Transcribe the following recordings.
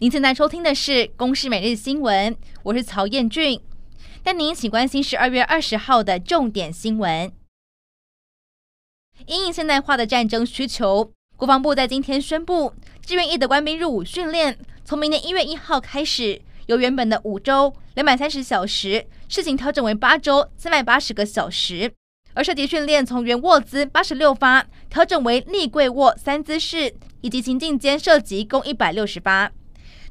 您现在收听的是《公视每日新闻》，我是曹彦俊。带您一起关心十二月二十号的重点新闻。因应现代化的战争需求，国防部在今天宣布，志愿役的官兵入伍训练，从明年一月一号开始，由原本的五周两百三十小时，试行调整为八周三百八十个小时。而射击训练从原卧姿八十六发调整为立跪卧三姿势，以及情境间射击共一百六十发。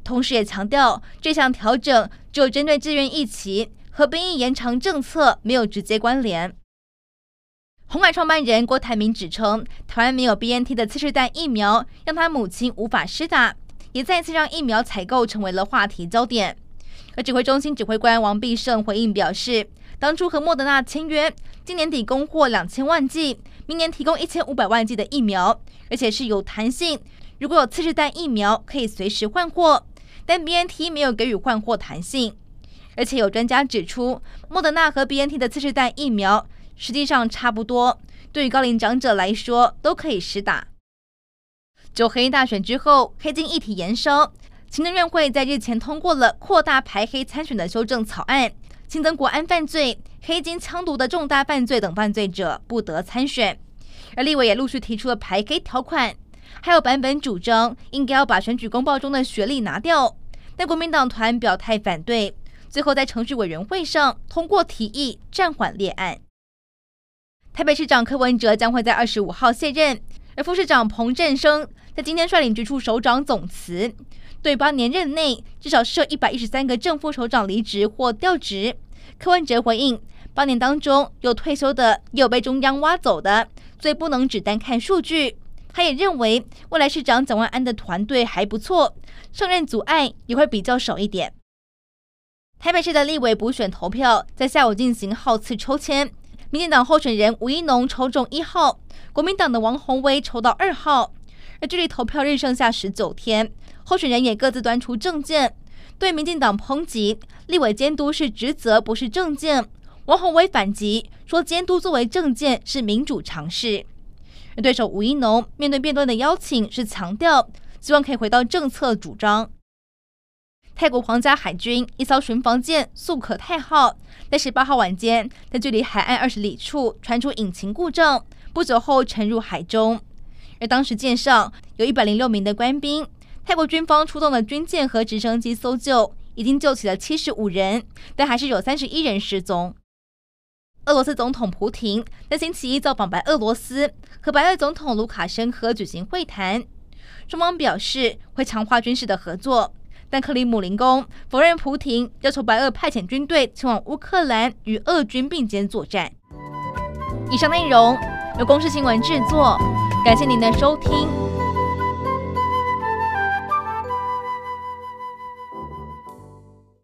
同时也强调，这项调整只有针对自愿役期和兵役延长政策没有直接关联。红海创办人郭台铭指称，台湾没有 BNT 的次世代疫苗，让他母亲无法施打，也再次让疫苗采购成为了话题焦点。而指挥中心指挥官王必胜回应表示，当初和莫德纳签约，今年底供货两千万剂，明年提供一千五百万剂的疫苗，而且是有弹性。如果有次世代疫苗，可以随时换货，但 BNT 没有给予换货弹性。而且有专家指出，莫德纳和 BNT 的次世代疫苗实际上差不多，对于高龄长者来说都可以施打。九黑大选之后，黑金议题延烧，行政院会在日前通过了扩大排黑参选的修正草案。新增国安犯罪、黑金枪毒的重大犯罪等犯罪者不得参选，而立委也陆续提出了排黑条款，还有版本主张应该要把选举公报中的学历拿掉，但国民党团表态反对，最后在程序委员会上通过提议暂缓列案。台北市长柯文哲将会在二十五号卸任，而副市长彭振声在今天率领局处首长总辞。对八年任内至少设一百一十三个正副首长离职或调职，柯文哲回应：八年当中有退休的，也有被中央挖走的，所以不能只单看数据。他也认为未来市长蒋万安的团队还不错，上任阻碍也会比较少一点。台北市的立委补选投票在下午进行号次抽签，民进党候选人吴怡农抽中一号，国民党的王鸿薇抽到二号，而距离投票日剩下十九天。候选人也各自端出证件，对民进党抨击立委监督是职责，不是政见。王宏威反击说，监督作为政见是民主常识。而对手吴一农面对辩论的邀请是强调，希望可以回到政策主张。泰国皇家海军一艘巡防舰“素可泰号”在十八号晚间，在距离海岸二十里处传出引擎故障，不久后沉入海中。而当时舰上有一百零六名的官兵。泰国军方出动的军舰和直升机搜救，已经救起了七十五人，但还是有三十一人失踪。俄罗斯总统普廷在星期一造访白俄罗斯，和白俄总统卢卡申科举行会谈，双方表示会强化军事的合作。但克里姆林宫否认普廷要求白俄派遣军队前往乌克兰与俄军并肩作战。以上内容由公视新闻制作，感谢您的收听。